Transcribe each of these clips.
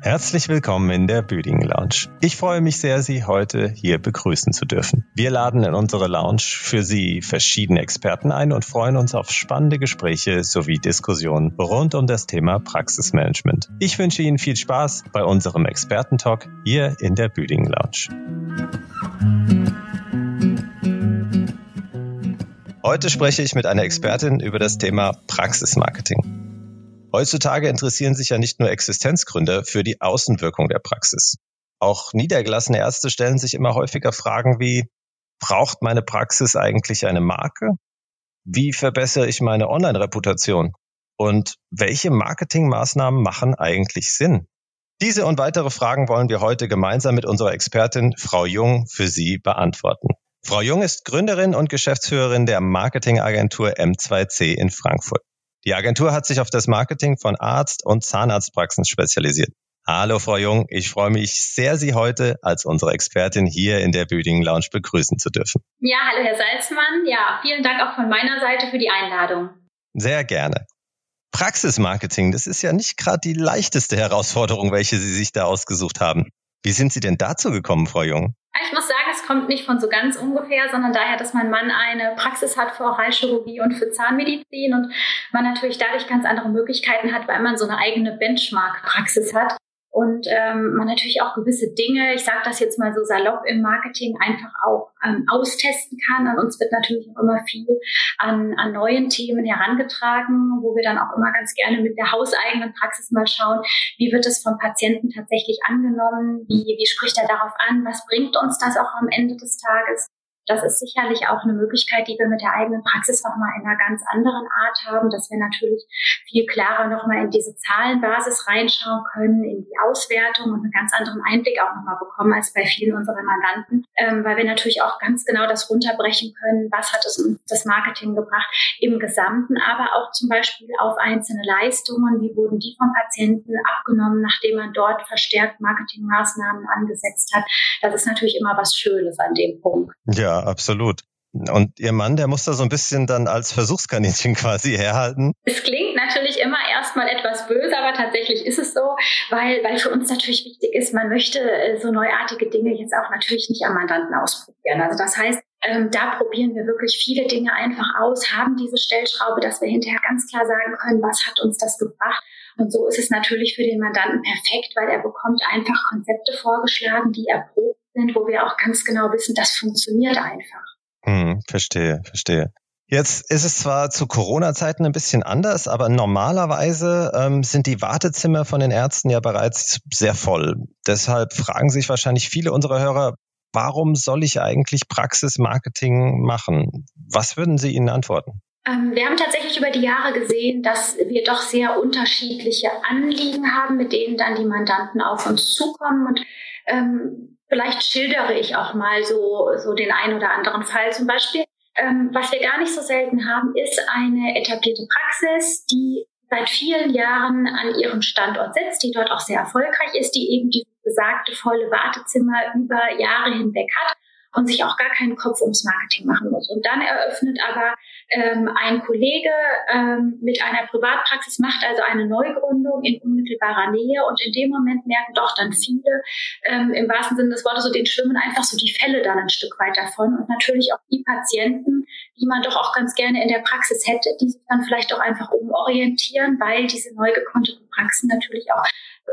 Herzlich willkommen in der Büdingen Lounge. Ich freue mich sehr, Sie heute hier begrüßen zu dürfen. Wir laden in unsere Lounge für Sie verschiedene Experten ein und freuen uns auf spannende Gespräche sowie Diskussionen rund um das Thema Praxismanagement. Ich wünsche Ihnen viel Spaß bei unserem Expertentalk hier in der Büdingen Lounge. Heute spreche ich mit einer Expertin über das Thema Praxismarketing. Heutzutage interessieren sich ja nicht nur Existenzgründer für die Außenwirkung der Praxis. Auch niedergelassene Ärzte stellen sich immer häufiger Fragen wie, braucht meine Praxis eigentlich eine Marke? Wie verbessere ich meine Online-Reputation? Und welche Marketingmaßnahmen machen eigentlich Sinn? Diese und weitere Fragen wollen wir heute gemeinsam mit unserer Expertin Frau Jung für Sie beantworten. Frau Jung ist Gründerin und Geschäftsführerin der Marketingagentur M2C in Frankfurt. Die Agentur hat sich auf das Marketing von Arzt- und Zahnarztpraxen spezialisiert. Hallo Frau Jung, ich freue mich sehr, Sie heute als unsere Expertin hier in der Büdingen Lounge begrüßen zu dürfen. Ja, hallo Herr Salzmann. Ja, vielen Dank auch von meiner Seite für die Einladung. Sehr gerne. Praxismarketing, das ist ja nicht gerade die leichteste Herausforderung, welche Sie sich da ausgesucht haben. Wie sind Sie denn dazu gekommen, Frau Jung? Ich muss sagen, kommt nicht von so ganz ungefähr, sondern daher, dass mein Mann eine Praxis hat für Oralchirurgie und für Zahnmedizin und man natürlich dadurch ganz andere Möglichkeiten hat, weil man so eine eigene Benchmark-Praxis hat und ähm, man natürlich auch gewisse Dinge, ich sage das jetzt mal so salopp im Marketing, einfach auch ähm, austesten kann. An uns wird natürlich auch immer viel an, an neuen Themen herangetragen, wo wir dann auch immer ganz gerne mit der hauseigenen Praxis mal schauen, wie wird es vom Patienten tatsächlich angenommen, wie, wie spricht er darauf an, was bringt uns das auch am Ende des Tages. Das ist sicherlich auch eine Möglichkeit, die wir mit der eigenen Praxis nochmal in einer ganz anderen Art haben, dass wir natürlich viel klarer nochmal in diese Zahlenbasis reinschauen können, in die Auswertung und einen ganz anderen Einblick auch nochmal bekommen als bei vielen unserer Mandanten, ähm, weil wir natürlich auch ganz genau das runterbrechen können, was hat es uns das Marketing gebracht im Gesamten, aber auch zum Beispiel auf einzelne Leistungen, wie wurden die vom Patienten abgenommen, nachdem man dort verstärkt Marketingmaßnahmen angesetzt hat. Das ist natürlich immer was Schönes an dem Punkt. Ja, absolut. Und Ihr Mann, der muss da so ein bisschen dann als Versuchskaninchen quasi herhalten. Es klingt natürlich immer erstmal etwas böse, aber tatsächlich ist es so, weil, weil für uns natürlich wichtig ist, man möchte äh, so neuartige Dinge jetzt auch natürlich nicht am Mandanten ausprobieren. Also das heißt, ähm, da probieren wir wirklich viele Dinge einfach aus, haben diese Stellschraube, dass wir hinterher ganz klar sagen können, was hat uns das gebracht. Und so ist es natürlich für den Mandanten perfekt, weil er bekommt einfach Konzepte vorgeschlagen, die erprobt sind, wo wir auch ganz genau wissen, das funktioniert einfach. Hm, verstehe, verstehe. Jetzt ist es zwar zu Corona-Zeiten ein bisschen anders, aber normalerweise ähm, sind die Wartezimmer von den Ärzten ja bereits sehr voll. Deshalb fragen sich wahrscheinlich viele unserer Hörer, warum soll ich eigentlich Praxismarketing machen? Was würden Sie ihnen antworten? Ähm, wir haben tatsächlich über die Jahre gesehen, dass wir doch sehr unterschiedliche Anliegen haben, mit denen dann die Mandanten auf uns zukommen. Und ähm, Vielleicht schildere ich auch mal so, so den einen oder anderen Fall. Zum Beispiel, ähm, was wir gar nicht so selten haben, ist eine etablierte Praxis, die seit vielen Jahren an ihrem Standort sitzt, die dort auch sehr erfolgreich ist, die eben die besagte volle Wartezimmer über Jahre hinweg hat und sich auch gar keinen Kopf ums Marketing machen muss. Und dann eröffnet aber ähm, ein Kollege ähm, mit einer Privatpraxis, macht also eine Neugründung in unmittelbarer Nähe und in dem Moment merken doch dann viele, ähm, im wahrsten Sinne des Wortes, so den schwimmen einfach so die Fälle dann ein Stück weit davon und natürlich auch die Patienten, die man doch auch ganz gerne in der Praxis hätte, die sich dann vielleicht auch einfach umorientieren, weil diese neu gegründeten Praxen natürlich auch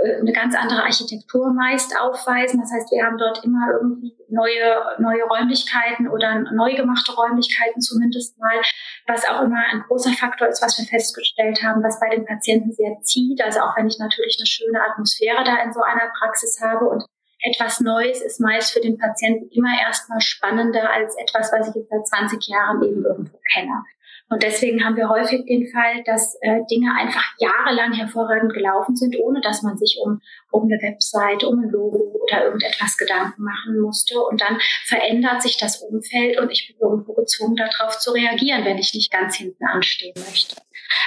eine ganz andere Architektur meist aufweisen. Das heißt, wir haben dort immer irgendwie neue, neue Räumlichkeiten oder neu gemachte Räumlichkeiten zumindest mal, was auch immer ein großer Faktor ist, was wir festgestellt haben, was bei den Patienten sehr zieht. Also auch wenn ich natürlich eine schöne Atmosphäre da in so einer Praxis habe und etwas Neues ist meist für den Patienten immer erstmal spannender als etwas, was ich jetzt seit 20 Jahren eben irgendwo kenne. Und deswegen haben wir häufig den Fall, dass äh, Dinge einfach jahrelang hervorragend gelaufen sind, ohne dass man sich um, um eine Website, um ein Logo oder irgendetwas Gedanken machen musste. Und dann verändert sich das Umfeld und ich bin irgendwo gezwungen, darauf zu reagieren, wenn ich nicht ganz hinten anstehen möchte.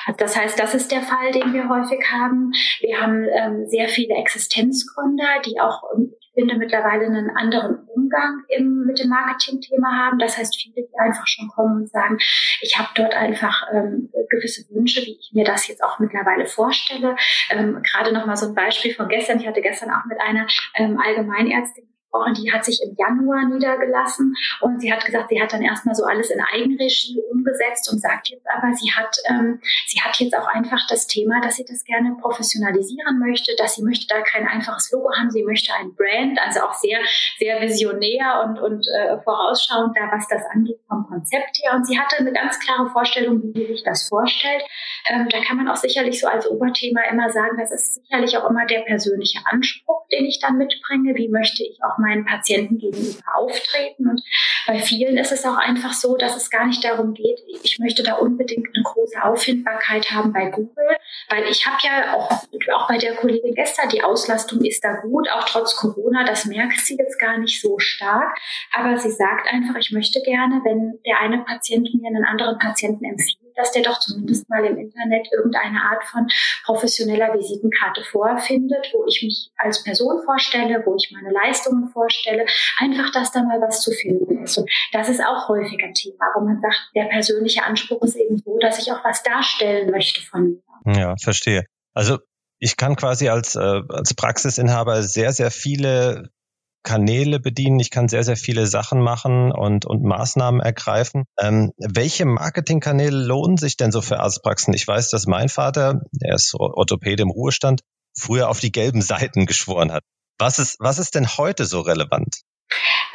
Also das heißt, das ist der Fall, den wir häufig haben. Wir haben ähm, sehr viele Existenzgründer, die auch ähm, finde, mittlerweile einen anderen Umgang im, mit dem Marketing-Thema haben. Das heißt, viele, die einfach schon kommen und sagen, ich habe dort einfach ähm, gewisse Wünsche, wie ich mir das jetzt auch mittlerweile vorstelle. Ähm, Gerade noch mal so ein Beispiel von gestern. Ich hatte gestern auch mit einer ähm, Allgemeinärztin gesprochen, die hat sich im Januar niedergelassen und sie hat gesagt, sie hat dann erstmal so alles in Eigenregie umgesetzt und sagt jetzt aber, sie hat, ähm, sie hat jetzt auch einfach das Thema, dass sie das gerne professionalisieren möchte, dass sie möchte da kein einfaches Logo haben, sie möchte ein Brand, also auch sehr, sehr visionär und, und äh, vorausschauend da, was das angeht vom Konzept her. Und sie hatte eine ganz klare Vorstellung, wie sie sich das vorstellt. Ähm, da kann man auch sicherlich so als Oberthema immer sagen, das ist sicherlich auch immer der persönliche Anspruch, den ich dann mitbringe. Wie möchte ich auch meinen Patienten gegenüber auftreten? Und bei vielen ist es auch einfach so, dass es gar nicht darum geht, ich möchte da unbedingt eine große Auffindbarkeit haben bei Google, weil ich habe ja auch, auch bei der Kollegin gestern, die Auslastung ist da gut, auch trotz Corona, das merkt sie jetzt gar nicht so stark. Aber sie sagt einfach, ich möchte gerne, wenn der eine Patient mir einen anderen Patienten empfiehlt, dass der doch zumindest mal im Internet irgendeine Art von professioneller Visitenkarte vorfindet, wo ich mich als Person vorstelle, wo ich meine Leistungen vorstelle, einfach, dass da mal was zu finden ist. Und das ist auch häufig ein Thema, wo man sagt, der persönliche Anspruch ist eben so, dass ich auch was darstellen möchte von mir. Ja, verstehe. Also ich kann quasi als, äh, als Praxisinhaber sehr, sehr viele Kanäle bedienen, ich kann sehr, sehr viele Sachen machen und, und Maßnahmen ergreifen. Ähm, welche Marketingkanäle lohnen sich denn so für Arztpraxen? Ich weiß, dass mein Vater, der ist Orthopäde im Ruhestand, früher auf die gelben Seiten geschworen hat. Was ist, was ist denn heute so relevant?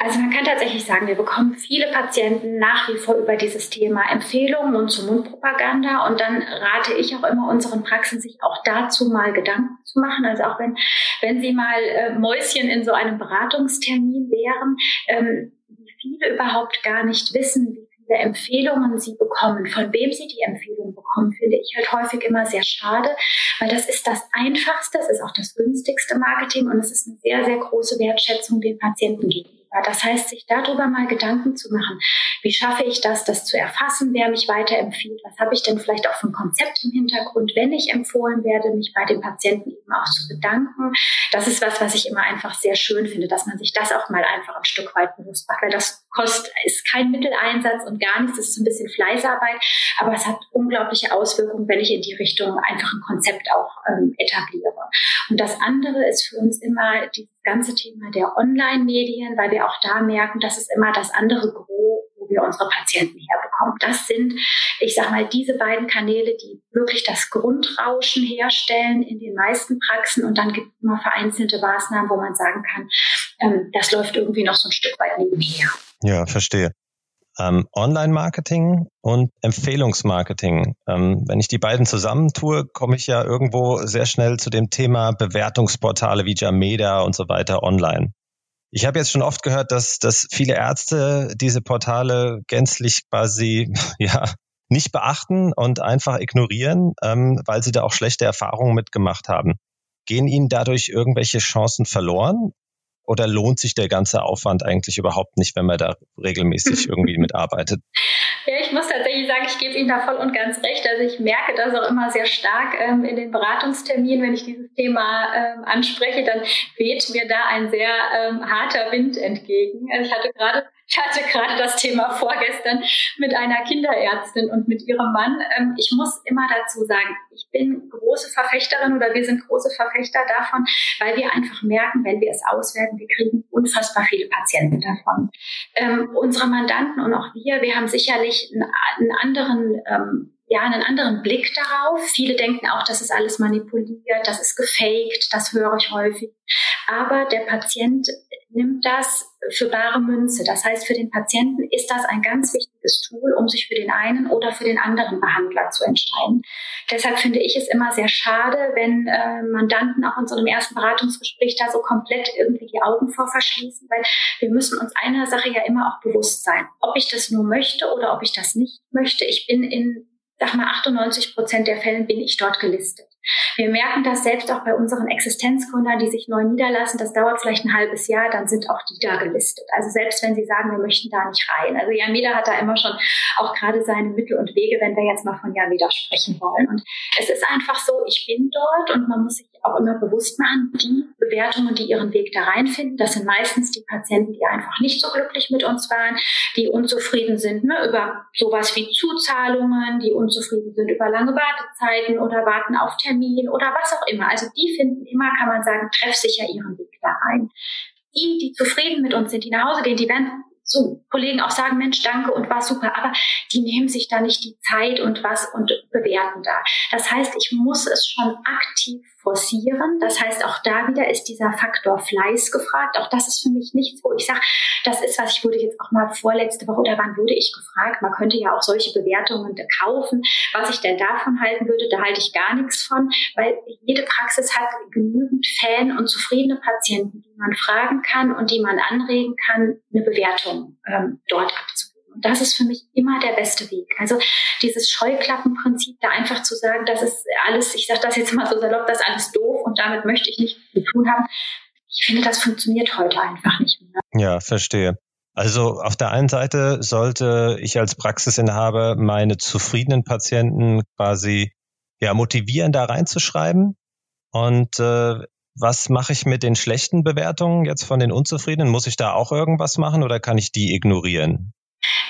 Also man kann tatsächlich sagen, wir bekommen viele Patienten nach wie vor über dieses Thema Empfehlungen und zur Mundpropaganda. Und dann rate ich auch immer unseren Praxen, sich auch dazu mal Gedanken zu machen. Also auch wenn, wenn Sie mal äh, Mäuschen in so einem Beratungstermin wären, ähm, wie viele überhaupt gar nicht wissen, wie viele Empfehlungen sie bekommen, von wem sie die Empfehlungen bekommen, finde ich halt häufig immer sehr schade, weil das ist das Einfachste, es ist auch das günstigste Marketing und es ist eine sehr, sehr große Wertschätzung den Patienten gegenüber. Das heißt, sich darüber mal Gedanken zu machen. Wie schaffe ich das, das zu erfassen, wer mich weiterempfiehlt? Was habe ich denn vielleicht auch für ein Konzept im Hintergrund, wenn ich empfohlen werde, mich bei den Patienten eben auch zu bedanken? Das ist was, was ich immer einfach sehr schön finde, dass man sich das auch mal einfach ein Stück weit bewusst macht, weil das kostet, ist kein Mitteleinsatz und gar nichts. Das ist ein bisschen Fleißarbeit, aber es hat unglaubliche Auswirkungen, wenn ich in die Richtung einfach ein Konzept auch ähm, etabliere. Und das andere ist für uns immer dieses ganze Thema der Online-Medien, weil wir auch da merken, dass es immer das andere Gros, wo wir unsere Patienten herbekommen. Das sind, ich sag mal, diese beiden Kanäle, die wirklich das Grundrauschen herstellen in den meisten Praxen. Und dann gibt es immer vereinzelte Maßnahmen, wo man sagen kann, ähm, das läuft irgendwie noch so ein Stück weit nebenher. Ja, verstehe ähm, Online-Marketing und Empfehlungsmarketing. Ähm, wenn ich die beiden zusammentue, komme ich ja irgendwo sehr schnell zu dem Thema Bewertungsportale wie Jameda und so weiter online. Ich habe jetzt schon oft gehört, dass, dass viele Ärzte diese Portale gänzlich quasi ja nicht beachten und einfach ignorieren, ähm, weil sie da auch schlechte Erfahrungen mitgemacht haben. Gehen Ihnen dadurch irgendwelche Chancen verloren? Oder lohnt sich der ganze Aufwand eigentlich überhaupt nicht, wenn man da regelmäßig irgendwie mitarbeitet? Ja, ich muss tatsächlich sagen, ich gebe Ihnen da voll und ganz recht. Also ich merke das auch immer sehr stark ähm, in den Beratungsterminen, wenn ich dieses Thema ähm, anspreche, dann weht mir da ein sehr ähm, harter Wind entgegen. Also ich hatte gerade ich hatte gerade das Thema vorgestern mit einer Kinderärztin und mit ihrem Mann. Ähm, ich muss immer dazu sagen, ich bin große Verfechterin oder wir sind große Verfechter davon, weil wir einfach merken, wenn wir es auswerten, wir kriegen unfassbar viele Patienten davon. Ähm, unsere Mandanten und auch wir, wir haben sicherlich einen, anderen ähm, ja, einen anderen Blick darauf. Viele denken auch, das ist alles manipuliert, das ist gefaked, das höre ich häufig. Aber der Patient nimmt das für bare Münze. Das heißt, für den Patienten ist das ein ganz wichtiges Tool, um sich für den einen oder für den anderen Behandler zu entscheiden. Deshalb finde ich es immer sehr schade, wenn äh, Mandanten auch in so einem ersten Beratungsgespräch da so komplett irgendwie die Augen vor verschließen, weil wir müssen uns einer Sache ja immer auch bewusst sein. Ob ich das nur möchte oder ob ich das nicht möchte. Ich bin in sag mal, 98 Prozent der Fällen bin ich dort gelistet. Wir merken das selbst auch bei unseren Existenzgründern, die sich neu niederlassen. Das dauert vielleicht ein halbes Jahr, dann sind auch die da gelistet. Also selbst wenn sie sagen, wir möchten da nicht rein. Also Jan Meda hat da immer schon auch gerade seine Mittel und Wege, wenn wir jetzt mal von Jan Meda sprechen wollen. Und es ist einfach so, ich bin dort und man muss sich auch immer bewusst machen, die Bewertungen, die ihren Weg da reinfinden, das sind meistens die Patienten, die einfach nicht so glücklich mit uns waren, die unzufrieden sind ne, über sowas wie Zuzahlungen, die unzufrieden sind über lange Wartezeiten oder warten auf Termin oder was auch immer. Also die finden immer, kann man sagen, treffsicher ihren Weg da rein. Die, die zufrieden mit uns sind, die nach Hause gehen, die werden so Kollegen auch sagen, Mensch, danke und war super, aber die nehmen sich da nicht die Zeit und was und bewerten da. Das heißt, ich muss es schon aktiv forcieren. Das heißt, auch da wieder ist dieser Faktor Fleiß gefragt. Auch das ist für mich nichts, wo ich sage, das ist was, ich wurde jetzt auch mal vorletzte Woche oder wann wurde ich gefragt, man könnte ja auch solche Bewertungen kaufen. Was ich denn davon halten würde, da halte ich gar nichts von, weil jede Praxis hat genügend Fan und zufriedene Patienten, die man fragen kann und die man anregen kann, eine Bewertung ähm, dort abzugeben. Und das ist für mich immer der beste Weg. Also dieses Scheuklappenprinzip, da einfach zu sagen, das ist alles, ich sage das jetzt mal so salopp, das ist alles doof und damit möchte ich nichts zu tun haben. Ich finde, das funktioniert heute einfach nicht mehr. Ja, verstehe. Also auf der einen Seite sollte ich als Praxisinhaber meine zufriedenen Patienten quasi ja motivieren, da reinzuschreiben. Und äh, was mache ich mit den schlechten Bewertungen jetzt von den Unzufriedenen? Muss ich da auch irgendwas machen oder kann ich die ignorieren?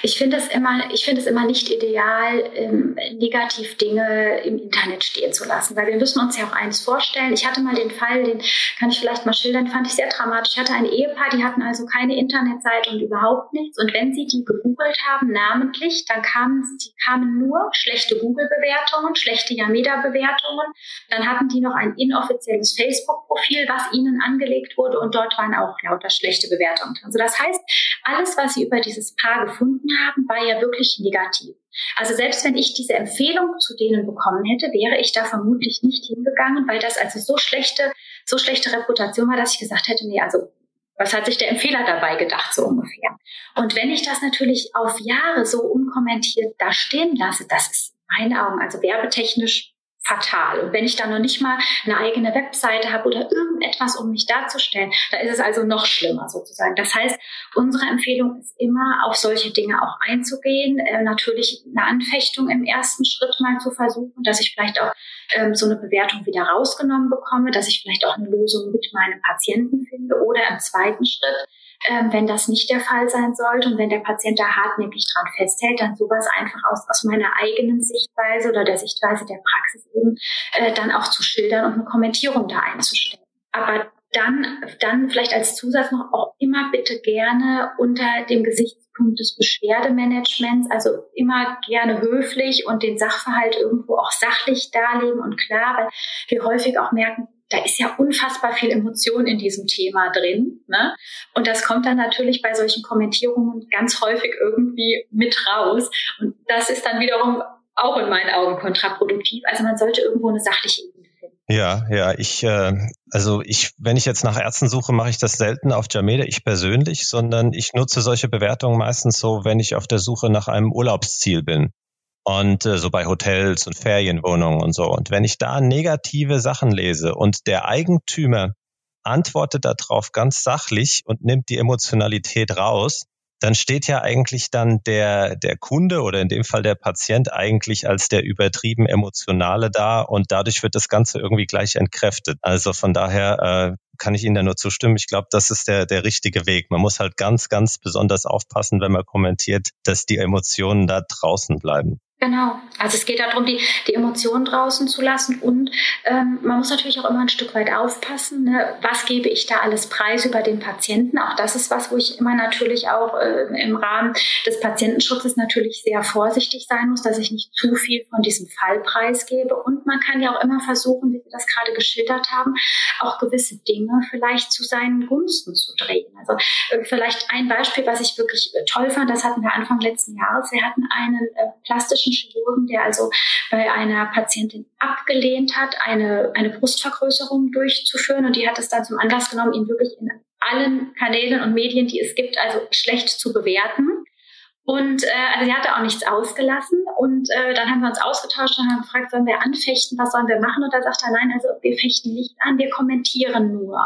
Ich finde es immer, ich immer nicht ideal, ähm, negativ Dinge im Internet stehen zu lassen, weil wir müssen uns ja auch eins vorstellen. Ich hatte mal den Fall, den kann ich vielleicht mal schildern, fand ich sehr dramatisch. Ich hatte ein Ehepaar, die hatten also keine Internetseite und überhaupt nichts. Und wenn sie die gegoogelt haben, namentlich, dann kamen, die kamen nur schlechte Google-Bewertungen, schlechte Yameda-Bewertungen. Dann hatten die noch ein inoffizielles Facebook-Profil, was ihnen angelegt wurde und dort waren auch lauter schlechte Bewertungen drin. Also das heißt, alles, was sie über dieses Paar gefunden gefunden haben, war ja wirklich negativ. Also selbst wenn ich diese Empfehlung zu denen bekommen hätte, wäre ich da vermutlich nicht hingegangen, weil das also so schlechte, so schlechte Reputation war, dass ich gesagt hätte, nee, also was hat sich der Empfehler dabei gedacht, so ungefähr. Und wenn ich das natürlich auf Jahre so unkommentiert da stehen lasse, das ist in meinen Augen, also werbetechnisch fatal. Und wenn ich dann noch nicht mal eine eigene Webseite habe oder irgendetwas, um mich darzustellen, da ist es also noch schlimmer sozusagen. Das heißt, unsere Empfehlung ist immer, auf solche Dinge auch einzugehen. Äh, natürlich eine Anfechtung im ersten Schritt mal zu versuchen, dass ich vielleicht auch ähm, so eine Bewertung wieder rausgenommen bekomme, dass ich vielleicht auch eine Lösung mit meinem Patienten finde oder im zweiten Schritt ähm, wenn das nicht der Fall sein sollte und wenn der Patient da hartnäckig dran festhält, dann sowas einfach aus, aus meiner eigenen Sichtweise oder der Sichtweise der Praxis eben äh, dann auch zu schildern und eine Kommentierung da einzustellen. Aber dann, dann vielleicht als Zusatz noch auch immer bitte gerne unter dem Gesichtspunkt des Beschwerdemanagements, also immer gerne höflich und den Sachverhalt irgendwo auch sachlich darlegen und klar, weil wir häufig auch merken, da ist ja unfassbar viel Emotion in diesem Thema drin. Ne? Und das kommt dann natürlich bei solchen Kommentierungen ganz häufig irgendwie mit raus. Und das ist dann wiederum auch in meinen Augen kontraproduktiv. Also man sollte irgendwo eine sachliche Ebene finden. Ja, ja, ich, äh, also ich, wenn ich jetzt nach Ärzten suche, mache ich das selten auf Jameda, ich persönlich, sondern ich nutze solche Bewertungen meistens so, wenn ich auf der Suche nach einem Urlaubsziel bin und äh, so bei Hotels und Ferienwohnungen und so. Und wenn ich da negative Sachen lese und der Eigentümer antwortet darauf ganz sachlich und nimmt die Emotionalität raus, dann steht ja eigentlich dann der, der Kunde oder in dem Fall der Patient eigentlich als der übertrieben emotionale da und dadurch wird das Ganze irgendwie gleich entkräftet. Also von daher äh, kann ich Ihnen da nur zustimmen. Ich glaube, das ist der, der richtige Weg. Man muss halt ganz, ganz besonders aufpassen, wenn man kommentiert, dass die Emotionen da draußen bleiben. Genau. Also es geht darum, die, die Emotionen draußen zu lassen und ähm, man muss natürlich auch immer ein Stück weit aufpassen, ne? was gebe ich da alles preis über den Patienten. Auch das ist was, wo ich immer natürlich auch äh, im Rahmen des Patientenschutzes natürlich sehr vorsichtig sein muss, dass ich nicht zu viel von diesem Fall preisgebe. Und man kann ja auch immer versuchen, wie wir das gerade geschildert haben, auch gewisse Dinge vielleicht zu seinen Gunsten zu drehen. Also äh, vielleicht ein Beispiel, was ich wirklich äh, toll fand, das hatten wir Anfang letzten Jahres. Wir hatten einen äh, plastischen Chirurgen, der also bei einer Patientin abgelehnt hat, eine, eine Brustvergrößerung durchzuführen. Und die hat es dann zum Anlass genommen, ihn wirklich in allen Kanälen und Medien, die es gibt, also schlecht zu bewerten. Und äh, also sie hatte auch nichts ausgelassen. Und äh, dann haben wir uns ausgetauscht und haben gefragt, sollen wir anfechten, was sollen wir machen? Und da sagt er, nein, also wir fechten nicht an, wir kommentieren nur.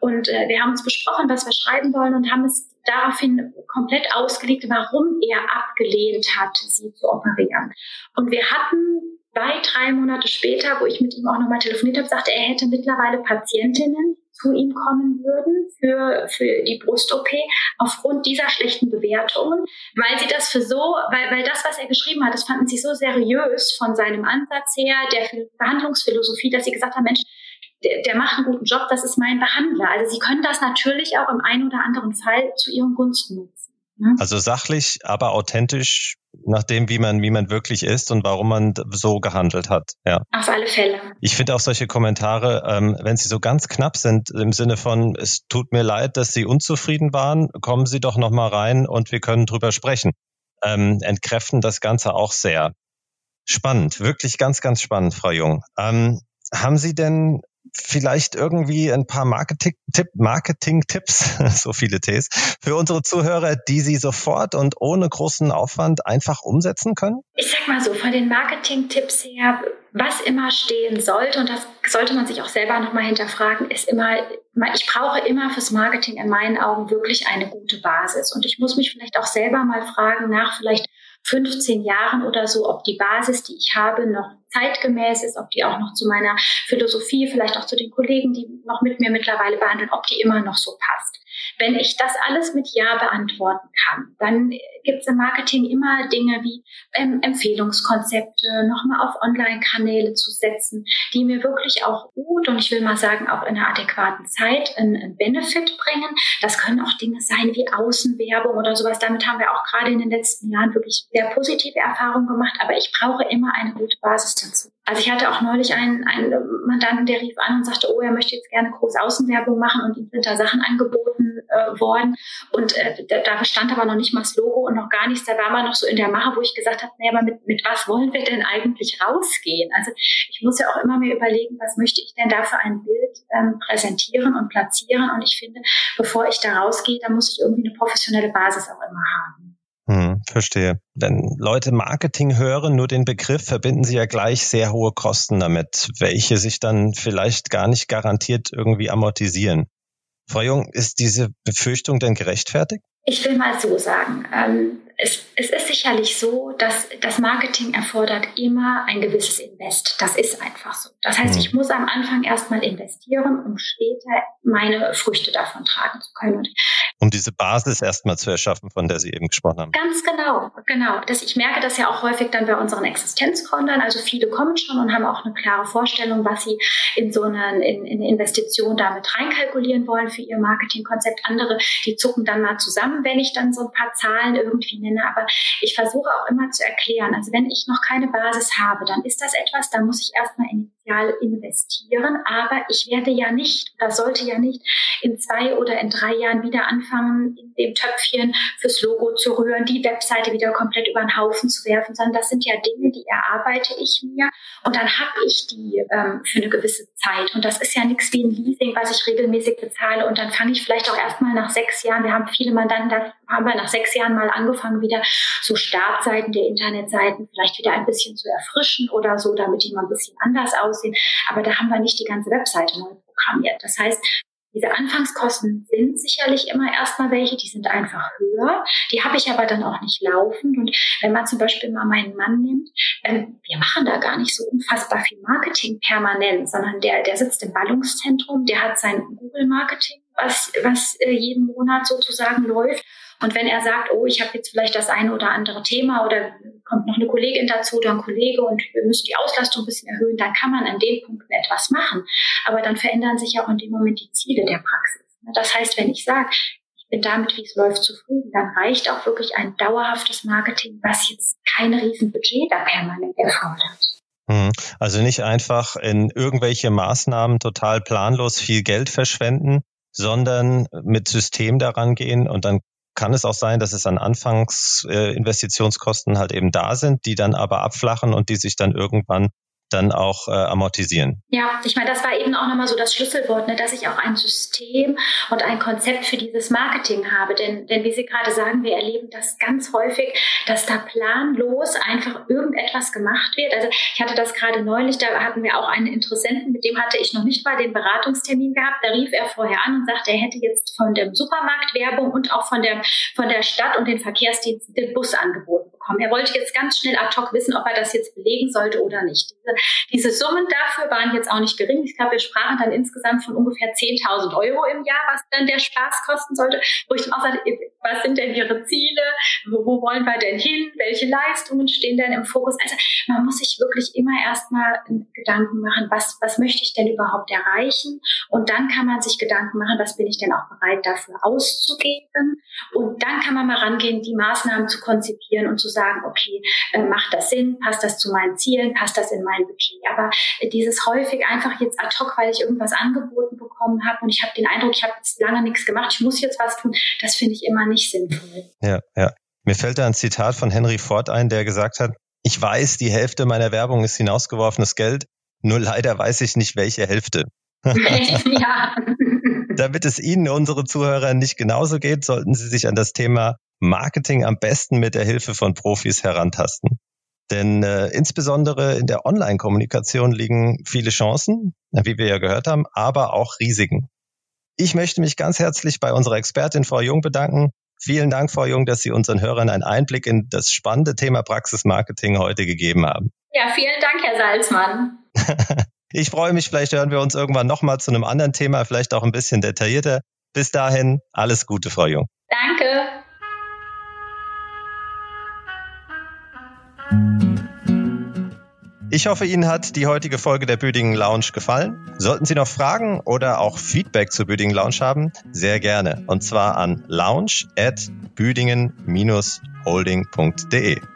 Und äh, wir haben uns besprochen, was wir schreiben wollen und haben es daraufhin komplett ausgelegt, warum er abgelehnt hat, sie zu operieren. Und wir hatten zwei, drei Monate später, wo ich mit ihm auch nochmal telefoniert habe, sagte er, hätte mittlerweile Patientinnen, zu ihm kommen würden für, für die Brust-OP aufgrund dieser schlechten Bewertungen, weil sie das für so, weil, weil das, was er geschrieben hat, das fanden sie so seriös von seinem Ansatz her, der Behandlungsphilosophie, dass sie gesagt haben, Mensch, der, der macht einen guten Job, das ist mein Behandler. Also sie können das natürlich auch im einen oder anderen Fall zu ihren Gunsten nutzen. Ne? Also sachlich, aber authentisch nach dem, wie man, wie man wirklich ist und warum man so gehandelt hat. Ja. Auf alle Fälle. Ich finde auch solche Kommentare, ähm, wenn sie so ganz knapp sind, im Sinne von, es tut mir leid, dass Sie unzufrieden waren, kommen Sie doch noch mal rein und wir können drüber sprechen. Ähm, entkräften das Ganze auch sehr. Spannend, wirklich ganz, ganz spannend, Frau Jung. Ähm, haben Sie denn vielleicht irgendwie ein paar Marketing-Tipps, Marketing so viele Ts, für unsere Zuhörer, die Sie sofort und ohne großen Aufwand einfach umsetzen können? Ich sag mal so, von den Marketing-Tipps her, was immer stehen sollte, und das sollte man sich auch selber nochmal hinterfragen, ist immer, ich brauche immer fürs Marketing in meinen Augen wirklich eine gute Basis. Und ich muss mich vielleicht auch selber mal fragen nach vielleicht 15 Jahren oder so, ob die Basis, die ich habe, noch zeitgemäß ist, ob die auch noch zu meiner Philosophie, vielleicht auch zu den Kollegen, die noch mit mir mittlerweile behandeln, ob die immer noch so passt. Wenn ich das alles mit Ja beantworten kann, dann gibt es im Marketing immer Dinge wie ähm, Empfehlungskonzepte, nochmal auf Online-Kanäle zu setzen, die mir wirklich auch gut und ich will mal sagen auch in einer adäquaten Zeit einen, einen Benefit bringen. Das können auch Dinge sein wie Außenwerbung oder sowas. Damit haben wir auch gerade in den letzten Jahren wirklich sehr positive Erfahrungen gemacht. Aber ich brauche immer eine gute Basis dazu. Also ich hatte auch neulich einen, einen Mandanten, der rief an und sagte, oh, er möchte jetzt gerne große Außenwerbung machen und ihm sind da Sachen angeboten äh, worden. Und äh, da, da stand aber noch nicht mal das Logo und noch gar nichts. Da war man noch so in der Mache, wo ich gesagt habe, naja, aber mit, mit was wollen wir denn eigentlich rausgehen? Also ich muss ja auch immer mir überlegen, was möchte ich denn da für ein Bild ähm, präsentieren und platzieren. Und ich finde, bevor ich da rausgehe, da muss ich irgendwie eine professionelle Basis auch immer haben. Hm, verstehe. Wenn Leute Marketing hören, nur den Begriff, verbinden sie ja gleich sehr hohe Kosten damit, welche sich dann vielleicht gar nicht garantiert irgendwie amortisieren. Frau Jung, ist diese Befürchtung denn gerechtfertigt? Ich will mal so sagen, ähm, es, es ist sicherlich so, dass das Marketing erfordert immer ein gewisses Invest. Das ist einfach so. Das heißt, mhm. ich muss am Anfang erstmal investieren, um später meine Früchte davon tragen zu können. Und um diese Basis erstmal zu erschaffen, von der Sie eben gesprochen haben. Ganz genau, genau. Das, ich merke das ja auch häufig dann bei unseren Existenzgründern. Also viele kommen schon und haben auch eine klare Vorstellung, was sie in so eine, in, in eine Investition damit reinkalkulieren wollen für ihr Marketingkonzept. Andere, die zucken dann mal zusammen, wenn ich dann so ein paar Zahlen irgendwie nenne. Aber ich versuche auch immer zu erklären, also wenn ich noch keine Basis habe, dann ist das etwas, da muss ich erstmal initial investieren. Aber ich werde ja nicht, oder sollte ja nicht in zwei oder in drei Jahren wieder anfangen, in dem Töpfchen fürs Logo zu rühren, die Webseite wieder komplett über den Haufen zu werfen, sondern das sind ja Dinge, die erarbeite ich mir und dann habe ich die ähm, für eine gewisse Zeit. Und das ist ja nichts wie ein Leasing, was ich regelmäßig bezahle und dann fange ich vielleicht auch erstmal nach sechs Jahren, wir haben viele Mandanten, da haben wir nach sechs Jahren mal angefangen, wieder so Startseiten der Internetseiten vielleicht wieder ein bisschen zu erfrischen oder so, damit die mal ein bisschen anders aussehen. Aber da haben wir nicht die ganze Webseite neu programmiert. Das heißt, diese Anfangskosten sind sicherlich immer erstmal welche, die sind einfach höher. Die habe ich aber dann auch nicht laufend. Und wenn man zum Beispiel mal meinen Mann nimmt, ähm, wir machen da gar nicht so unfassbar viel Marketing permanent, sondern der, der sitzt im Ballungszentrum, der hat sein Google-Marketing, was, was äh, jeden Monat sozusagen läuft. Und wenn er sagt, oh, ich habe jetzt vielleicht das eine oder andere Thema oder kommt noch eine Kollegin dazu oder ein Kollege und wir müssen die Auslastung ein bisschen erhöhen, dann kann man an den Punkten etwas machen. Aber dann verändern sich auch in dem Moment die Ziele der Praxis. Das heißt, wenn ich sage, ich bin damit, wie es läuft, zufrieden, dann reicht auch wirklich ein dauerhaftes Marketing, was jetzt kein Riesenbudget da permanent erfordert. Hm. Also nicht einfach in irgendwelche Maßnahmen total planlos viel Geld verschwenden, sondern mit System daran gehen und dann kann es auch sein, dass es an Anfangsinvestitionskosten äh, halt eben da sind, die dann aber abflachen und die sich dann irgendwann dann auch äh, amortisieren. Ja, ich meine, das war eben auch nochmal so das Schlüsselwort, ne, dass ich auch ein System und ein Konzept für dieses Marketing habe. Denn, denn wie Sie gerade sagen, wir erleben das ganz häufig, dass da planlos einfach irgendetwas gemacht wird. Also ich hatte das gerade neulich, da hatten wir auch einen Interessenten, mit dem hatte ich noch nicht mal den Beratungstermin gehabt. Da rief er vorher an und sagte, er hätte jetzt von dem Supermarkt Werbung und auch von der, von der Stadt und den Verkehrsdiensten den Bus angeboten bekommen. Er wollte jetzt ganz schnell ad hoc wissen, ob er das jetzt belegen sollte oder nicht. Diese, diese Summen dafür waren jetzt auch nicht gering. Ich glaube, wir sprachen dann insgesamt von ungefähr 10.000 Euro im Jahr, was dann der Spaß kosten sollte. Wo ich dann auch sagte, was sind denn Ihre Ziele? Wo, wo wollen wir denn hin? Welche Leistungen stehen denn im Fokus? Also man muss sich wirklich immer erstmal Gedanken machen, was, was möchte ich denn überhaupt erreichen? Und dann kann man sich Gedanken machen, was bin ich denn auch bereit dafür auszugeben? Und dann kann man mal rangehen, die Maßnahmen zu konzipieren und zu sagen, okay, äh, macht das Sinn? Passt das zu meinen Zielen? Passt das in mein Budget? Aber äh, dieses häufig einfach jetzt ad hoc, weil ich irgendwas angeboten bekommen habe und ich habe den Eindruck, ich habe jetzt lange nichts gemacht, ich muss jetzt was tun, das finde ich immer nicht sinnvoll. Ja, ja. Mir fällt da ein Zitat von Henry Ford ein, der gesagt hat, ich weiß, die Hälfte meiner Werbung ist hinausgeworfenes Geld, nur leider weiß ich nicht, welche Hälfte. ja. Damit es Ihnen, unsere Zuhörer, nicht genauso geht, sollten Sie sich an das Thema Marketing am besten mit der Hilfe von Profis herantasten. Denn äh, insbesondere in der Online-Kommunikation liegen viele Chancen, wie wir ja gehört haben, aber auch Risiken. Ich möchte mich ganz herzlich bei unserer Expertin Frau Jung bedanken. Vielen Dank, Frau Jung, dass Sie unseren Hörern einen Einblick in das spannende Thema Praxismarketing heute gegeben haben. Ja, vielen Dank, Herr Salzmann. ich freue mich, vielleicht hören wir uns irgendwann nochmal zu einem anderen Thema, vielleicht auch ein bisschen detaillierter. Bis dahin, alles Gute, Frau Jung. Danke. Ich hoffe, Ihnen hat die heutige Folge der Büdingen Lounge gefallen. Sollten Sie noch Fragen oder auch Feedback zur Büdingen Lounge haben, sehr gerne. Und zwar an lounge at büdingen-holding.de.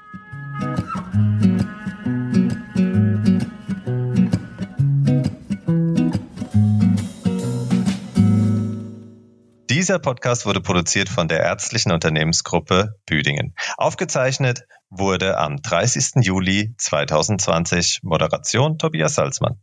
Dieser Podcast wurde produziert von der ärztlichen Unternehmensgruppe Büdingen. Aufgezeichnet wurde am 30. Juli 2020. Moderation Tobias Salzmann.